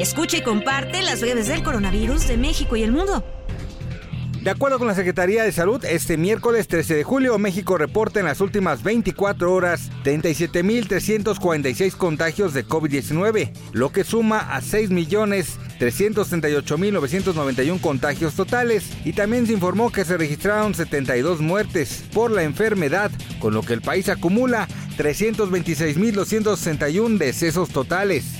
Escucha y comparte las redes del coronavirus de México y el mundo. De acuerdo con la Secretaría de Salud, este miércoles 13 de julio México reporta en las últimas 24 horas 37.346 contagios de COVID-19, lo que suma a 6.338.991 contagios totales y también se informó que se registraron 72 muertes por la enfermedad, con lo que el país acumula 326.261 decesos totales.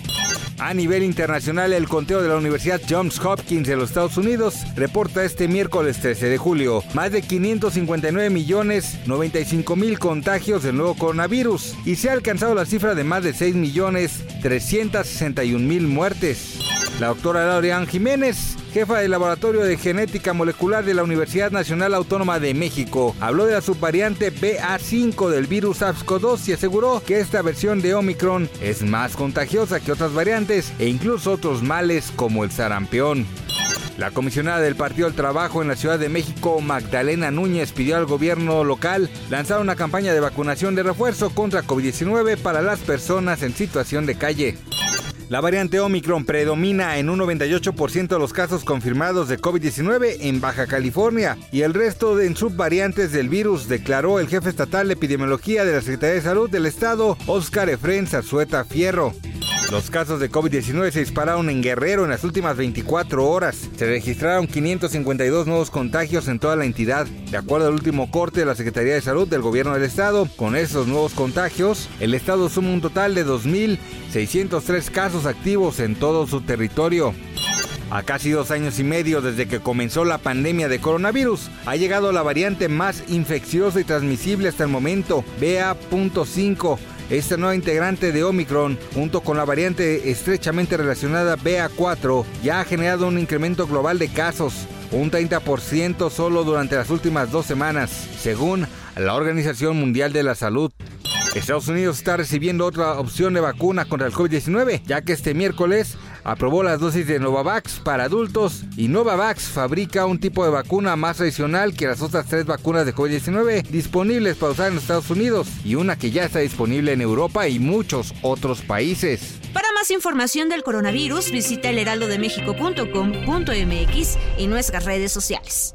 A nivel internacional, el conteo de la Universidad Johns Hopkins de los Estados Unidos reporta este miércoles 13 de julio más de 559 millones 95 mil contagios del nuevo coronavirus y se ha alcanzado la cifra de más de 6 millones 361 mil muertes. La doctora Laureán Jiménez, jefa del Laboratorio de Genética Molecular de la Universidad Nacional Autónoma de México, habló de la subvariante BA5 del virus SARS-CoV-2 y aseguró que esta versión de Omicron es más contagiosa que otras variantes e incluso otros males como el sarampión. La comisionada del Partido del Trabajo en la Ciudad de México, Magdalena Núñez, pidió al gobierno local lanzar una campaña de vacunación de refuerzo contra COVID-19 para las personas en situación de calle. La variante Omicron predomina en un 98% de los casos confirmados de COVID-19 en Baja California y el resto en subvariantes del virus, declaró el jefe estatal de epidemiología de la Secretaría de Salud del Estado, Oscar Efren Zazueta Fierro. Los casos de COVID-19 se dispararon en Guerrero en las últimas 24 horas. Se registraron 552 nuevos contagios en toda la entidad. De acuerdo al último corte de la Secretaría de Salud del Gobierno del Estado, con esos nuevos contagios, el Estado suma un total de 2.603 casos activos en todo su territorio. A casi dos años y medio desde que comenzó la pandemia de coronavirus, ha llegado la variante más infecciosa y transmisible hasta el momento, BA.5. Esta nueva integrante de Omicron, junto con la variante estrechamente relacionada BA4, ya ha generado un incremento global de casos, un 30% solo durante las últimas dos semanas, según la Organización Mundial de la Salud. Estados Unidos está recibiendo otra opción de vacuna contra el COVID-19, ya que este miércoles aprobó las dosis de Novavax para adultos y Novavax fabrica un tipo de vacuna más tradicional que las otras tres vacunas de COVID-19 disponibles para usar en Estados Unidos y una que ya está disponible en Europa y muchos otros países. Para más información del coronavirus, visita elheraldodemexico.com.mx y nuestras redes sociales.